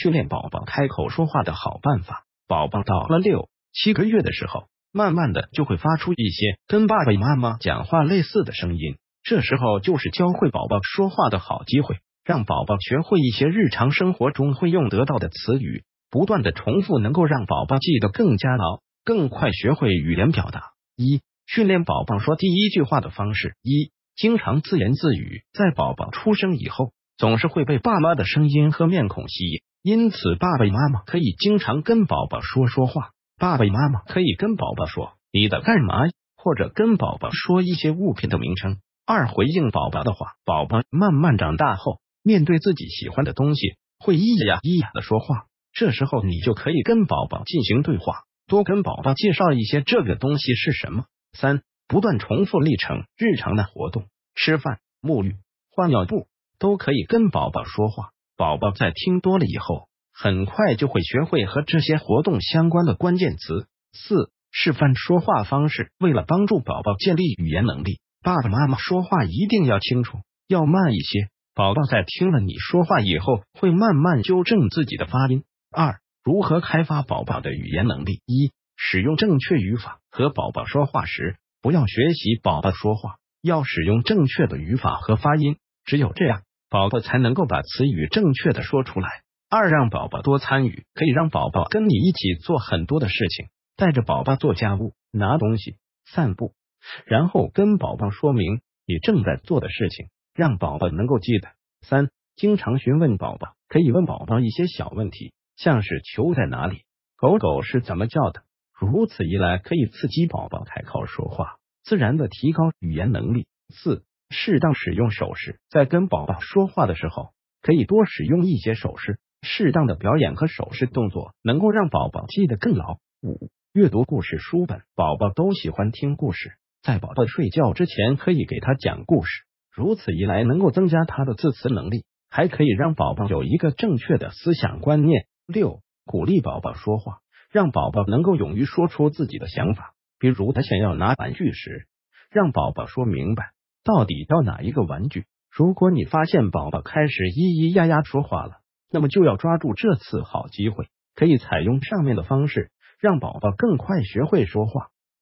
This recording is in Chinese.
训练宝宝开口说话的好办法。宝宝到了六七个月的时候，慢慢的就会发出一些跟爸爸妈妈讲话类似的声音，这时候就是教会宝宝说话的好机会，让宝宝学会一些日常生活中会用得到的词语，不断的重复，能够让宝宝记得更加牢，更快学会语言表达。一、训练宝宝说第一句话的方式：一、经常自言自语，在宝宝出生以后。总是会被爸妈的声音和面孔吸引，因此爸爸妈妈可以经常跟宝宝说说话。爸爸妈妈可以跟宝宝说“你在干嘛”，或者跟宝宝说一些物品的名称。二、回应宝宝的话。宝宝慢慢长大后，面对自己喜欢的东西，会咿呀咿呀的说话。这时候你就可以跟宝宝进行对话，多跟宝宝介绍一些这个东西是什么。三、不断重复历程，日常的活动，吃饭、沐浴、换尿布。都可以跟宝宝说话，宝宝在听多了以后，很快就会学会和这些活动相关的关键词。四、示范说话方式，为了帮助宝宝建立语言能力，爸爸妈妈说话一定要清楚，要慢一些。宝宝在听了你说话以后，会慢慢纠正自己的发音。二、如何开发宝宝的语言能力？一、使用正确语法。和宝宝说话时，不要学习宝宝说话，要使用正确的语法和发音。只有这样。宝宝才能够把词语正确的说出来。二，让宝宝多参与，可以让宝宝跟你一起做很多的事情，带着宝宝做家务、拿东西、散步，然后跟宝宝说明你正在做的事情，让宝宝能够记得。三，经常询问宝宝，可以问宝宝一些小问题，像是球在哪里，狗狗是怎么叫的。如此一来，可以刺激宝宝开口说话，自然的提高语言能力。四。适当使用手势，在跟宝宝说话的时候，可以多使用一些手势。适当的表演和手势动作，能够让宝宝记得更牢。五、阅读故事书本，宝宝都喜欢听故事，在宝宝睡觉之前，可以给他讲故事。如此一来，能够增加他的字词能力，还可以让宝宝有一个正确的思想观念。六、鼓励宝宝说话，让宝宝能够勇于说出自己的想法。比如，他想要拿玩具时，让宝宝说明白。到底要哪一个玩具？如果你发现宝宝开始咿咿呀呀说话了，那么就要抓住这次好机会，可以采用上面的方式，让宝宝更快学会说话。